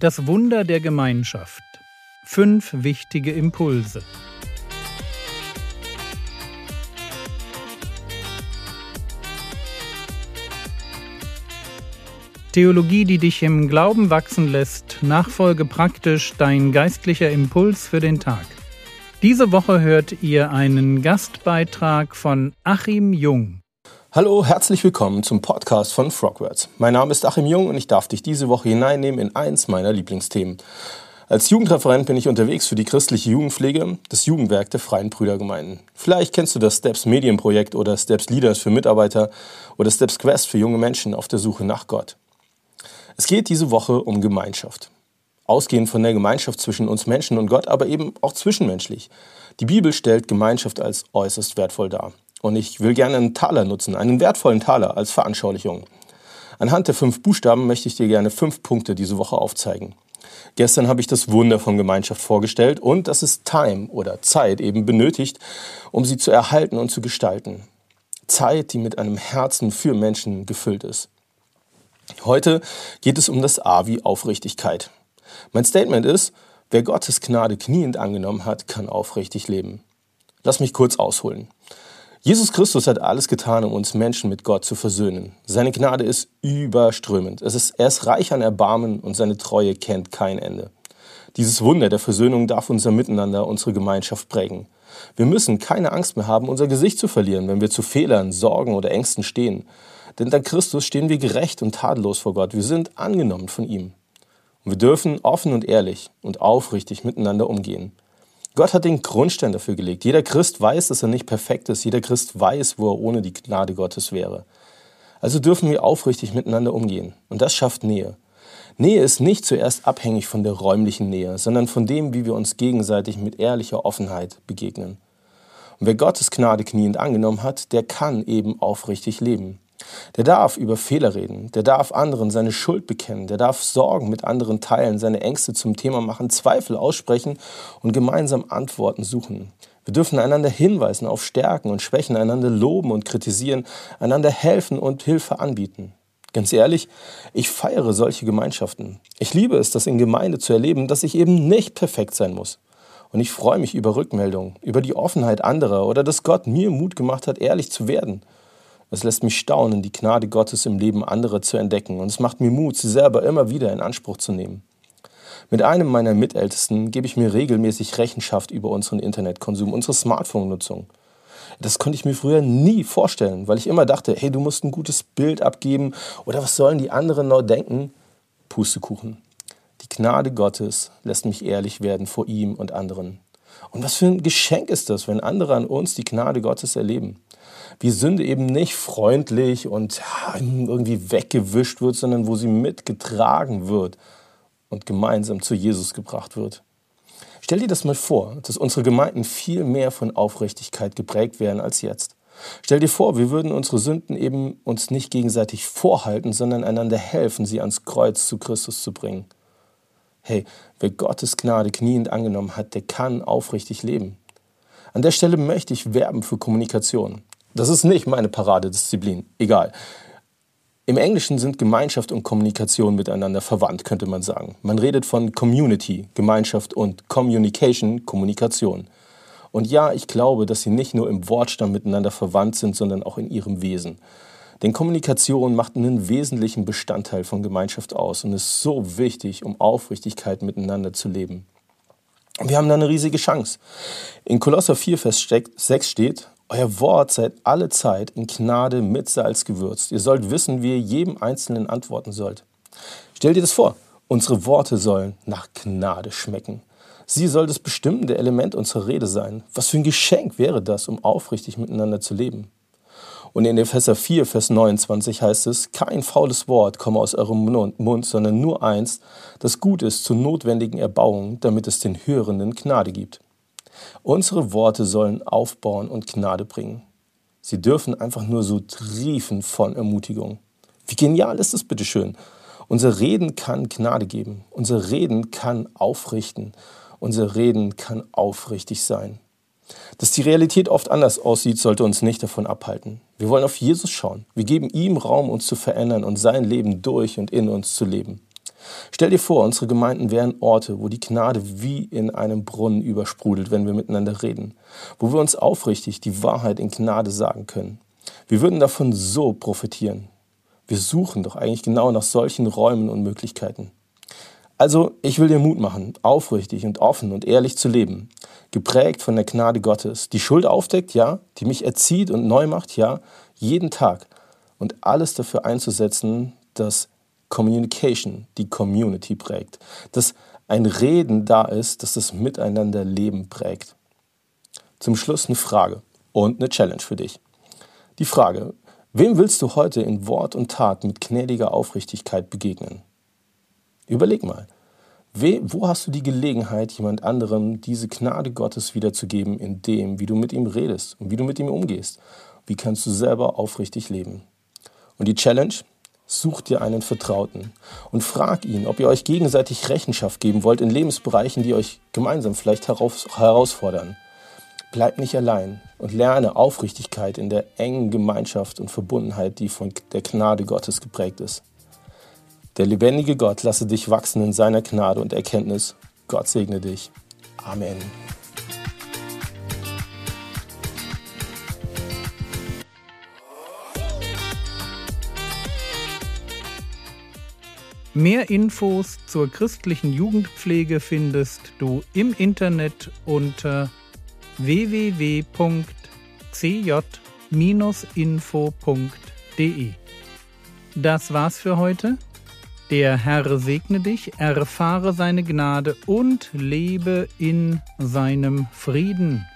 Das Wunder der Gemeinschaft. Fünf wichtige Impulse. Theologie, die dich im Glauben wachsen lässt, Nachfolge praktisch, dein geistlicher Impuls für den Tag. Diese Woche hört ihr einen Gastbeitrag von Achim Jung. Hallo, herzlich willkommen zum Podcast von Frogwords. Mein Name ist Achim Jung und ich darf dich diese Woche hineinnehmen in eins meiner Lieblingsthemen. Als Jugendreferent bin ich unterwegs für die christliche Jugendpflege, das Jugendwerk der Freien Brüdergemeinden. Vielleicht kennst du das Steps Medienprojekt oder Steps Leaders für Mitarbeiter oder Steps Quest für junge Menschen auf der Suche nach Gott. Es geht diese Woche um Gemeinschaft. Ausgehend von der Gemeinschaft zwischen uns Menschen und Gott, aber eben auch zwischenmenschlich. Die Bibel stellt Gemeinschaft als äußerst wertvoll dar. Und ich will gerne einen Taler nutzen, einen wertvollen Taler als Veranschaulichung. Anhand der fünf Buchstaben möchte ich dir gerne fünf Punkte diese Woche aufzeigen. Gestern habe ich das Wunder von Gemeinschaft vorgestellt und dass es Time oder Zeit eben benötigt, um sie zu erhalten und zu gestalten. Zeit, die mit einem Herzen für Menschen gefüllt ist. Heute geht es um das A wie Aufrichtigkeit. Mein Statement ist, wer Gottes Gnade kniend angenommen hat, kann aufrichtig leben. Lass mich kurz ausholen. Jesus Christus hat alles getan, um uns Menschen mit Gott zu versöhnen. Seine Gnade ist überströmend. Es ist, er ist reich an Erbarmen und seine Treue kennt kein Ende. Dieses Wunder der Versöhnung darf unser Miteinander, unsere Gemeinschaft prägen. Wir müssen keine Angst mehr haben, unser Gesicht zu verlieren, wenn wir zu Fehlern, Sorgen oder Ängsten stehen. Denn dank Christus stehen wir gerecht und tadellos vor Gott. Wir sind angenommen von ihm. Und wir dürfen offen und ehrlich und aufrichtig miteinander umgehen. Gott hat den Grundstein dafür gelegt. Jeder Christ weiß, dass er nicht perfekt ist. Jeder Christ weiß, wo er ohne die Gnade Gottes wäre. Also dürfen wir aufrichtig miteinander umgehen. Und das schafft Nähe. Nähe ist nicht zuerst abhängig von der räumlichen Nähe, sondern von dem, wie wir uns gegenseitig mit ehrlicher Offenheit begegnen. Und wer Gottes Gnade kniend angenommen hat, der kann eben aufrichtig leben. Der darf über Fehler reden, der darf anderen seine Schuld bekennen, der darf Sorgen mit anderen teilen, seine Ängste zum Thema machen, Zweifel aussprechen und gemeinsam Antworten suchen. Wir dürfen einander hinweisen auf Stärken und Schwächen, einander loben und kritisieren, einander helfen und Hilfe anbieten. Ganz ehrlich, ich feiere solche Gemeinschaften. Ich liebe es, das in Gemeinde zu erleben, dass ich eben nicht perfekt sein muss. Und ich freue mich über Rückmeldungen, über die Offenheit anderer oder dass Gott mir Mut gemacht hat, ehrlich zu werden. Es lässt mich staunen, die Gnade Gottes im Leben anderer zu entdecken. Und es macht mir Mut, sie selber immer wieder in Anspruch zu nehmen. Mit einem meiner Mitältesten gebe ich mir regelmäßig Rechenschaft über unseren Internetkonsum, unsere Smartphone-Nutzung. Das konnte ich mir früher nie vorstellen, weil ich immer dachte, hey, du musst ein gutes Bild abgeben oder was sollen die anderen noch denken? Pustekuchen. Die Gnade Gottes lässt mich ehrlich werden vor ihm und anderen. Und was für ein Geschenk ist das, wenn andere an uns die Gnade Gottes erleben? Wie Sünde eben nicht freundlich und irgendwie weggewischt wird, sondern wo sie mitgetragen wird und gemeinsam zu Jesus gebracht wird. Stell dir das mal vor, dass unsere Gemeinden viel mehr von Aufrichtigkeit geprägt wären als jetzt. Stell dir vor, wir würden unsere Sünden eben uns nicht gegenseitig vorhalten, sondern einander helfen, sie ans Kreuz zu Christus zu bringen. Hey, wer Gottes Gnade kniend angenommen hat, der kann aufrichtig leben. An der Stelle möchte ich werben für Kommunikation. Das ist nicht meine Paradedisziplin. Egal. Im Englischen sind Gemeinschaft und Kommunikation miteinander verwandt, könnte man sagen. Man redet von Community, Gemeinschaft und Communication, Kommunikation. Und ja, ich glaube, dass sie nicht nur im Wortstamm miteinander verwandt sind, sondern auch in ihrem Wesen. Denn Kommunikation macht einen wesentlichen Bestandteil von Gemeinschaft aus und ist so wichtig, um Aufrichtigkeit miteinander zu leben. Wir haben da eine riesige Chance. In Kolosser 4, Vers 6 steht, euer Wort seid alle Zeit in Gnade mit Salz gewürzt. Ihr sollt wissen, wie ihr jedem Einzelnen antworten sollt. Stell dir das vor, unsere Worte sollen nach Gnade schmecken. Sie soll das bestimmende Element unserer Rede sein. Was für ein Geschenk wäre das, um aufrichtig miteinander zu leben? Und in Epheser 4, Vers 29 heißt es, kein faules Wort komme aus eurem Mund, sondern nur eins, das gut ist zur notwendigen Erbauung, damit es den Hörenden Gnade gibt. Unsere Worte sollen aufbauen und Gnade bringen. Sie dürfen einfach nur so triefen von Ermutigung. Wie genial ist es bitteschön? Unser Reden kann Gnade geben. Unser Reden kann aufrichten. Unser Reden kann aufrichtig sein. Dass die Realität oft anders aussieht, sollte uns nicht davon abhalten. Wir wollen auf Jesus schauen. Wir geben ihm Raum, uns zu verändern und sein Leben durch und in uns zu leben. Stell dir vor, unsere Gemeinden wären Orte, wo die Gnade wie in einem Brunnen übersprudelt, wenn wir miteinander reden, wo wir uns aufrichtig die Wahrheit in Gnade sagen können. Wir würden davon so profitieren. Wir suchen doch eigentlich genau nach solchen Räumen und Möglichkeiten. Also, ich will dir Mut machen, aufrichtig und offen und ehrlich zu leben, geprägt von der Gnade Gottes, die Schuld aufdeckt, ja, die mich erzieht und neu macht, ja, jeden Tag und alles dafür einzusetzen, dass Communication die Community prägt, dass ein Reden da ist, dass das Miteinanderleben prägt. Zum Schluss eine Frage und eine Challenge für dich. Die Frage, wem willst du heute in Wort und Tat mit gnädiger Aufrichtigkeit begegnen? Überleg mal, wo hast du die Gelegenheit, jemand anderem diese Gnade Gottes wiederzugeben, in dem, wie du mit ihm redest und wie du mit ihm umgehst? Wie kannst du selber aufrichtig leben? Und die Challenge? Such dir einen Vertrauten und frag ihn, ob ihr euch gegenseitig Rechenschaft geben wollt in Lebensbereichen, die euch gemeinsam vielleicht herausfordern. Bleib nicht allein und lerne Aufrichtigkeit in der engen Gemeinschaft und Verbundenheit, die von der Gnade Gottes geprägt ist. Der lebendige Gott lasse dich wachsen in seiner Gnade und Erkenntnis. Gott segne dich. Amen. Mehr Infos zur christlichen Jugendpflege findest du im Internet unter www.cj-info.de. Das war's für heute. Der Herr segne dich, erfahre seine Gnade und lebe in seinem Frieden.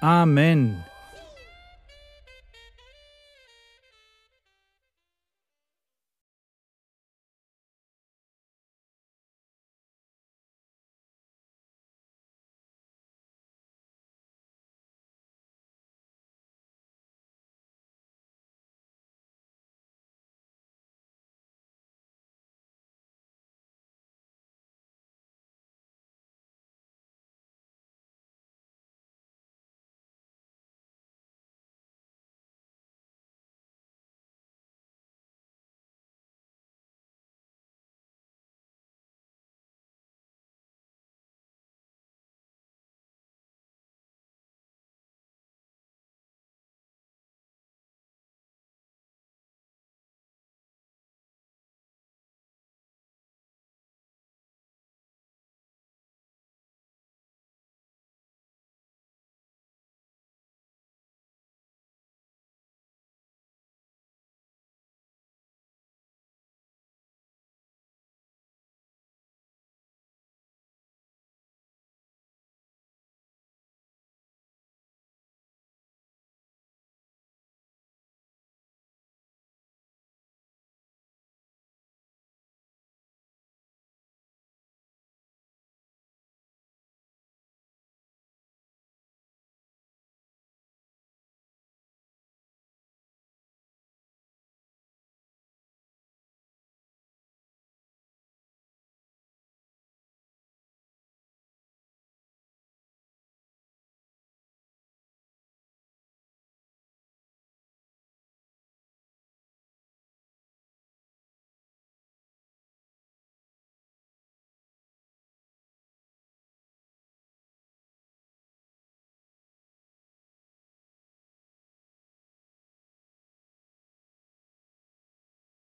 Amen.